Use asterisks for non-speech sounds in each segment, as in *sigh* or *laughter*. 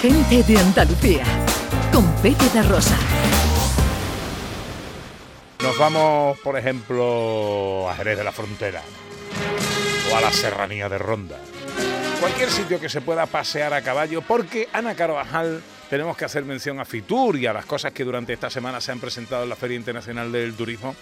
Gente de Andalucía, con Pepe de Rosa. Nos vamos, por ejemplo, a Jerez de la Frontera o a la Serranía de Ronda. Cualquier sitio que se pueda pasear a caballo, porque Ana Carvajal tenemos que hacer mención a Fitur y a las cosas que durante esta semana se han presentado en la Feria Internacional del Turismo.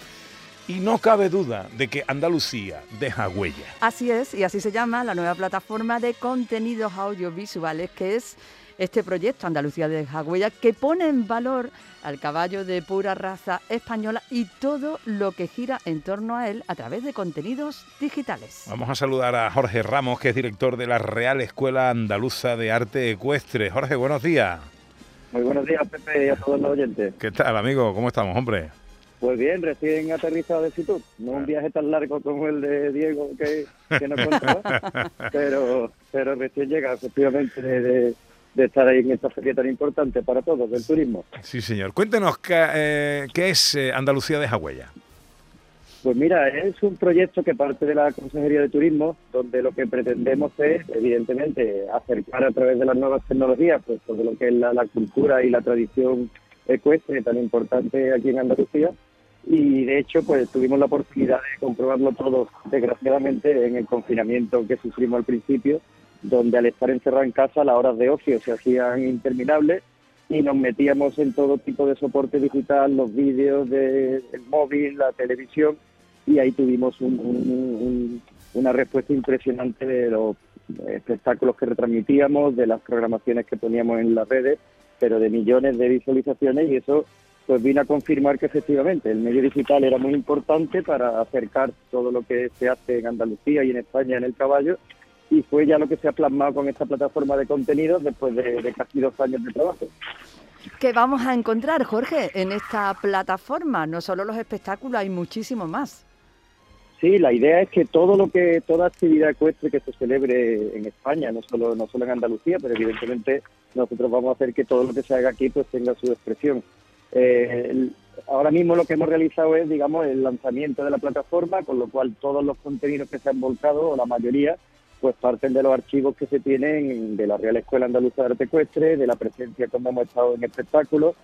Y no cabe duda de que Andalucía deja huella. Así es, y así se llama la nueva plataforma de contenidos audiovisuales que es este proyecto Andalucía de Jagüella que pone en valor al caballo de pura raza española y todo lo que gira en torno a él a través de contenidos digitales. Vamos a saludar a Jorge Ramos, que es director de la Real Escuela Andaluza de Arte Ecuestre. Jorge, buenos días. Muy buenos días, Pepe, y a todos los oyentes. ¿Qué tal, amigo? ¿Cómo estamos, hombre? Pues bien, recién aterrizado de Fitur. No un viaje tan largo como el de Diego que, que nos contaba, *laughs* pero, pero recién llega efectivamente de, de estar ahí en esta feria tan importante para todos, del turismo. Sí, señor. Cuéntenos, ¿qué, eh, ¿qué es eh, Andalucía de Jagüella? Pues mira, es un proyecto que parte de la Consejería de Turismo, donde lo que pretendemos es, evidentemente, acercar a través de las nuevas tecnologías, pues todo lo que es la, la cultura y la tradición ecuestre tan importante aquí en Andalucía. Y de hecho, pues tuvimos la oportunidad de comprobarlo todo, desgraciadamente, en el confinamiento que sufrimos al principio, donde al estar encerrado en casa las horas de ocio se hacían interminables y nos metíamos en todo tipo de soporte digital, los vídeos del móvil, la televisión, y ahí tuvimos un, un, un, una respuesta impresionante de los espectáculos que retransmitíamos, de las programaciones que poníamos en las redes, pero de millones de visualizaciones y eso pues vino a confirmar que efectivamente el medio digital era muy importante para acercar todo lo que se hace en Andalucía y en España en el caballo y fue ya lo que se ha plasmado con esta plataforma de contenidos después de, de casi dos años de trabajo. ¿Qué vamos a encontrar, Jorge, en esta plataforma? No solo los espectáculos, hay muchísimo más. Sí, la idea es que todo lo que toda actividad ecuestre que se celebre en España, no solo no solo en Andalucía, pero evidentemente nosotros vamos a hacer que todo lo que se haga aquí pues tenga su expresión. Eh, el, ahora mismo lo que hemos realizado es, digamos, el lanzamiento de la plataforma, con lo cual todos los contenidos que se han volcado, o la mayoría, pues parten de los archivos que se tienen de la Real Escuela Andaluza de Arte Ecuestre, de la presencia como hemos estado en espectáculos,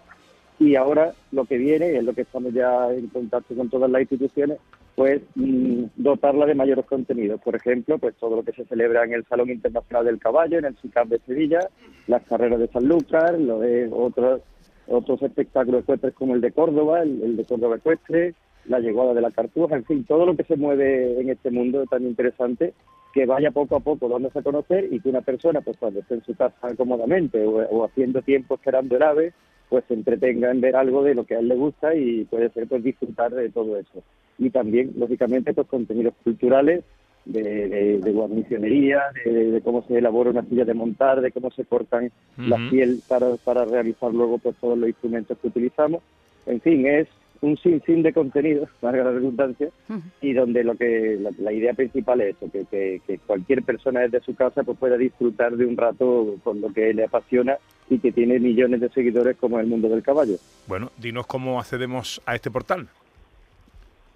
y ahora lo que viene, es lo que estamos ya en contacto con todas las instituciones, pues mm, dotarla de mayores contenidos. Por ejemplo, pues todo lo que se celebra en el Salón Internacional del Caballo, en el SICAP de Sevilla, las carreras de Sanlúcar, lo de otros otros espectáculos ecuestres como el de Córdoba, el, el de Córdoba Ecuestre, la llegada de la cartuja, en fin, todo lo que se mueve en este mundo tan interesante que vaya poco a poco dándose a conocer y que una persona, pues cuando esté en su casa cómodamente o, o, haciendo tiempo esperando el ave, pues se entretenga en ver algo de lo que a él le gusta y puede ser pues disfrutar de todo eso. Y también, lógicamente, pues contenidos culturales de, de, de guarnicionería, de, de, cómo se elabora una silla de montar, de cómo se cortan uh -huh. la piel para, para realizar luego pues todos los instrumentos que utilizamos. En fin, es un sinfín de contenidos, *laughs* valga la redundancia, uh -huh. y donde lo que la, la, idea principal es eso, que, que, que, cualquier persona desde su casa pues pueda disfrutar de un rato con lo que le apasiona y que tiene millones de seguidores como el mundo del caballo. Bueno, dinos cómo accedemos a este portal.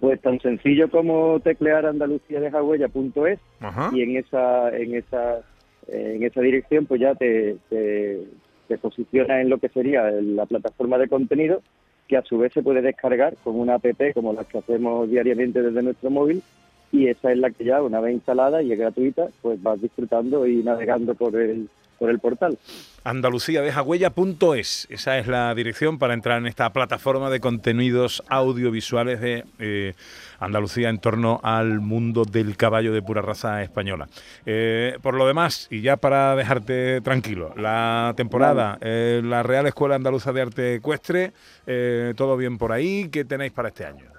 Pues tan sencillo como teclear andaluciadejagüella.es y en esa en esa en esa dirección pues ya te, te, te posiciona en lo que sería la plataforma de contenido que a su vez se puede descargar con una app como las que hacemos diariamente desde nuestro móvil y esa es la que ya una vez instalada y es gratuita pues vas disfrutando y navegando por el por el portal. Andaluciadejagüella.es, esa es la dirección para entrar en esta plataforma de contenidos audiovisuales de eh, Andalucía en torno al mundo del caballo de pura raza española. Eh, por lo demás, y ya para dejarte tranquilo, la temporada, eh, la Real Escuela Andaluza de Arte Ecuestre, eh, todo bien por ahí, ¿qué tenéis para este año?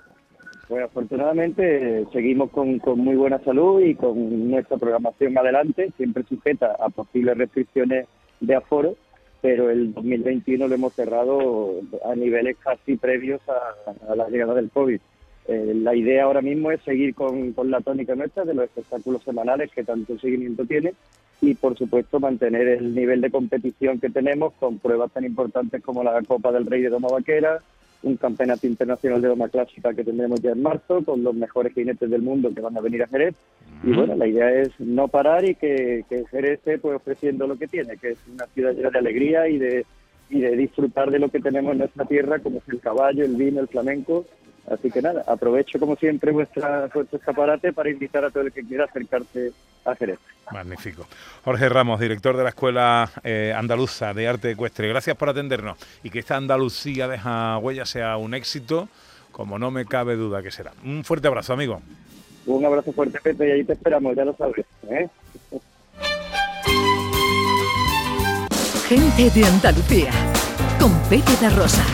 Pues afortunadamente seguimos con, con, muy buena salud y con nuestra programación adelante, siempre sujeta a posibles restricciones de aforo, pero el 2021 lo hemos cerrado a niveles casi previos a, a la llegada del COVID. Eh, la idea ahora mismo es seguir con, con, la tónica nuestra de los espectáculos semanales que tanto seguimiento tiene y por supuesto mantener el nivel de competición que tenemos con pruebas tan importantes como la Copa del Rey de Doma Vaquera, un campeonato internacional de doma clásica que tendremos ya en marzo con los mejores jinetes del mundo que van a venir a Jerez. Y bueno, la idea es no parar y que, que Jerez esté pues, ofreciendo lo que tiene, que es una ciudad llena de alegría y de, y de disfrutar de lo que tenemos en nuestra tierra, como es el caballo, el vino, el flamenco. Así que nada, aprovecho como siempre vuestra, vuestro escaparate para invitar a todo el que quiera acercarse a Jerez. Magnífico. Jorge Ramos, director de la Escuela eh, Andaluza de Arte Ecuestre, gracias por atendernos y que esta Andalucía deja huella sea un éxito, como no me cabe duda que será. Un fuerte abrazo, amigo. Un abrazo fuerte, Pepe, y ahí te esperamos, ya lo sabes. ¿eh? Gente de Andalucía, con Pepe de Rosa.